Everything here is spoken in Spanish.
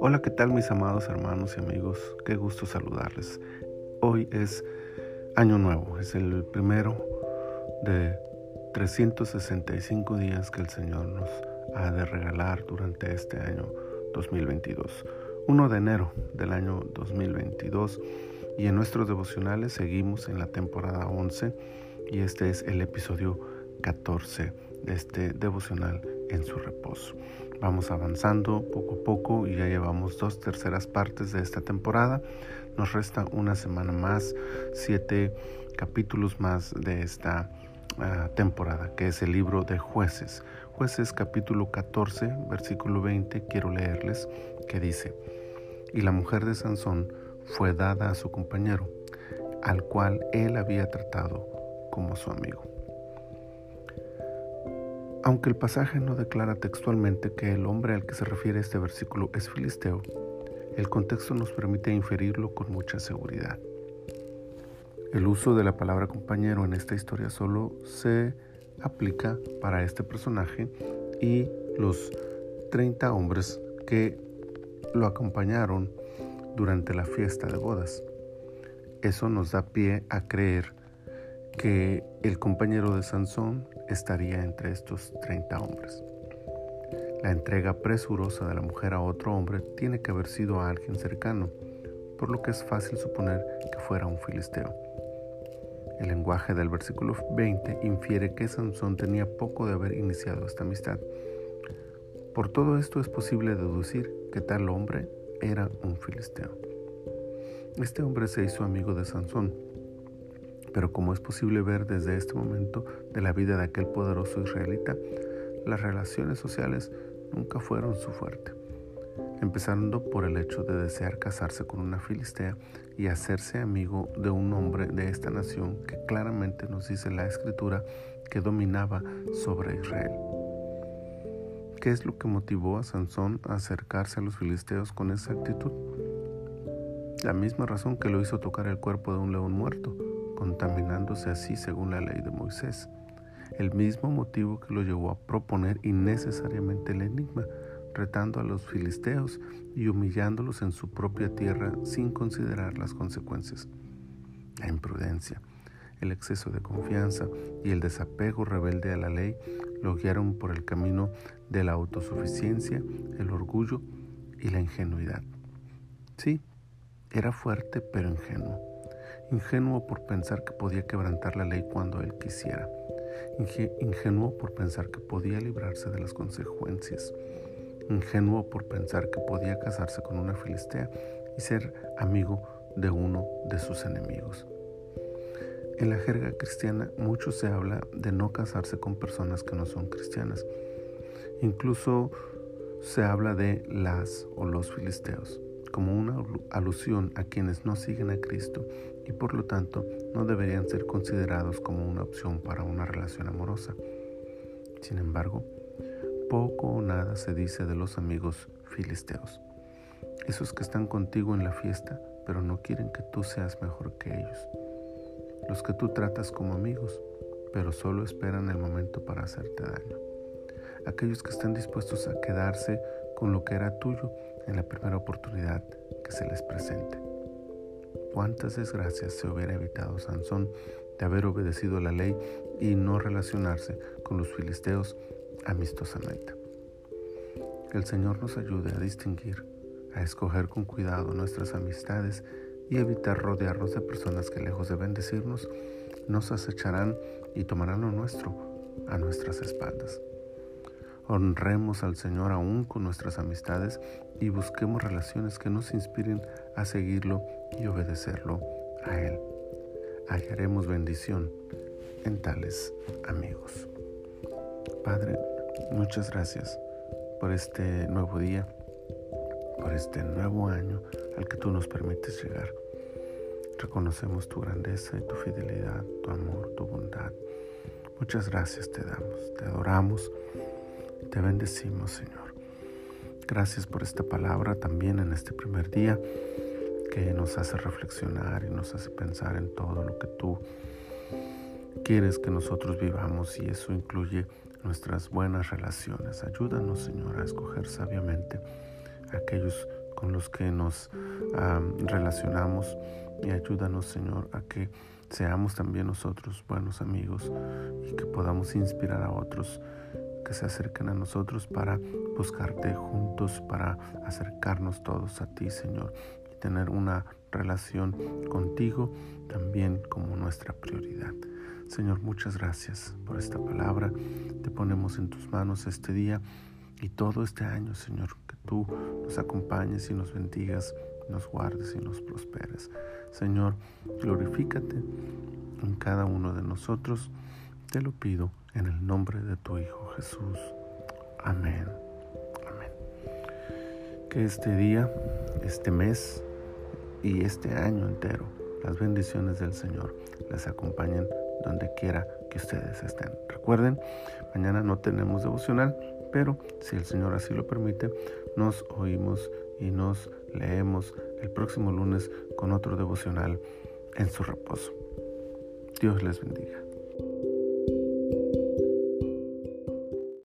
Hola, ¿qué tal mis amados hermanos y amigos? Qué gusto saludarles. Hoy es Año Nuevo, es el primero de 365 días que el Señor nos ha de regalar durante este año 2022. 1 de enero del año 2022 y en nuestros devocionales seguimos en la temporada 11 y este es el episodio 14 de este devocional en su reposo. Vamos avanzando poco a poco y ya llevamos dos terceras partes de esta temporada. Nos resta una semana más, siete capítulos más de esta ah, temporada, que es el libro de jueces. Jueces capítulo 14, versículo 20, quiero leerles, que dice, y la mujer de Sansón fue dada a su compañero, al cual él había tratado como su amigo. Aunque el pasaje no declara textualmente que el hombre al que se refiere este versículo es filisteo, el contexto nos permite inferirlo con mucha seguridad. El uso de la palabra compañero en esta historia solo se aplica para este personaje y los 30 hombres que lo acompañaron durante la fiesta de bodas. Eso nos da pie a creer que el compañero de Sansón estaría entre estos 30 hombres. La entrega presurosa de la mujer a otro hombre tiene que haber sido a alguien cercano, por lo que es fácil suponer que fuera un filisteo. El lenguaje del versículo 20 infiere que Sansón tenía poco de haber iniciado esta amistad. Por todo esto es posible deducir que tal hombre era un filisteo. Este hombre se hizo amigo de Sansón, pero como es posible ver desde este momento de la vida de aquel poderoso israelita, las relaciones sociales nunca fueron su fuerte, empezando por el hecho de desear casarse con una filistea y hacerse amigo de un hombre de esta nación que claramente nos dice la escritura que dominaba sobre Israel. ¿Qué es lo que motivó a Sansón a acercarse a los filisteos con esa actitud? La misma razón que lo hizo tocar el cuerpo de un león muerto, contaminándose así según la ley de Moisés. El mismo motivo que lo llevó a proponer innecesariamente el enigma, retando a los filisteos y humillándolos en su propia tierra sin considerar las consecuencias. La imprudencia, el exceso de confianza y el desapego rebelde a la ley lo guiaron por el camino de la autosuficiencia, el orgullo y la ingenuidad. Sí, era fuerte pero ingenuo ingenuo por pensar que podía quebrantar la ley cuando él quisiera, ingenuo por pensar que podía librarse de las consecuencias, ingenuo por pensar que podía casarse con una filistea y ser amigo de uno de sus enemigos. En la jerga cristiana mucho se habla de no casarse con personas que no son cristianas. Incluso se habla de las o los filisteos como una alusión a quienes no siguen a Cristo y por lo tanto no deberían ser considerados como una opción para una relación amorosa. Sin embargo, poco o nada se dice de los amigos filisteos, esos que están contigo en la fiesta pero no quieren que tú seas mejor que ellos, los que tú tratas como amigos pero solo esperan el momento para hacerte daño, aquellos que están dispuestos a quedarse con lo que era tuyo en la primera oportunidad que se les presente. ¿Cuántas desgracias se hubiera evitado Sansón de haber obedecido la ley y no relacionarse con los filisteos amistosamente? Que el Señor nos ayude a distinguir, a escoger con cuidado nuestras amistades y evitar rodearnos de personas que lejos de bendecirnos, nos acecharán y tomarán lo nuestro a nuestras espaldas. Honremos al Señor aún con nuestras amistades y busquemos relaciones que nos inspiren a seguirlo y obedecerlo a Él. Hallaremos bendición en tales amigos. Padre, muchas gracias por este nuevo día, por este nuevo año al que tú nos permites llegar. Reconocemos tu grandeza y tu fidelidad, tu amor, tu bondad. Muchas gracias te damos, te adoramos te bendecimos, Señor. Gracias por esta palabra también en este primer día que nos hace reflexionar y nos hace pensar en todo lo que tú quieres que nosotros vivamos y eso incluye nuestras buenas relaciones. Ayúdanos, Señor, a escoger sabiamente aquellos con los que nos relacionamos y ayúdanos, Señor, a que seamos también nosotros buenos amigos y que podamos inspirar a otros que se acerquen a nosotros para buscarte juntos, para acercarnos todos a ti, Señor, y tener una relación contigo también como nuestra prioridad. Señor, muchas gracias por esta palabra. Te ponemos en tus manos este día y todo este año, Señor, que tú nos acompañes y nos bendigas, nos guardes y nos prosperes. Señor, glorifícate en cada uno de nosotros. Te lo pido en el nombre de tu Hijo Jesús. Amén. Amén. Que este día, este mes y este año entero, las bendiciones del Señor les acompañen donde quiera que ustedes estén. Recuerden, mañana no tenemos devocional, pero si el Señor así lo permite, nos oímos y nos leemos el próximo lunes con otro devocional en su reposo. Dios les bendiga.